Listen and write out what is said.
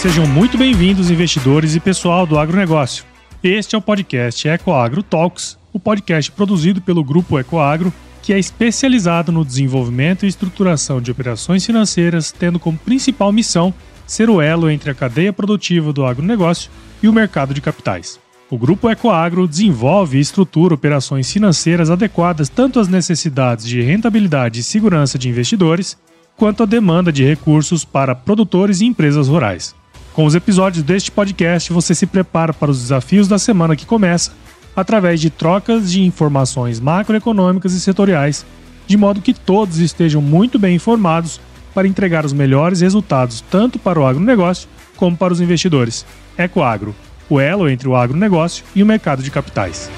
Sejam muito bem-vindos, investidores e pessoal do agronegócio. Este é o podcast EcoAgro Talks, o podcast produzido pelo Grupo EcoAgro, que é especializado no desenvolvimento e estruturação de operações financeiras, tendo como principal missão ser o elo entre a cadeia produtiva do agronegócio e o mercado de capitais. O Grupo EcoAgro desenvolve e estrutura operações financeiras adequadas tanto às necessidades de rentabilidade e segurança de investidores, quanto à demanda de recursos para produtores e empresas rurais. Com os episódios deste podcast, você se prepara para os desafios da semana que começa, através de trocas de informações macroeconômicas e setoriais, de modo que todos estejam muito bem informados para entregar os melhores resultados tanto para o agronegócio como para os investidores. Ecoagro, o elo entre o agronegócio e o mercado de capitais.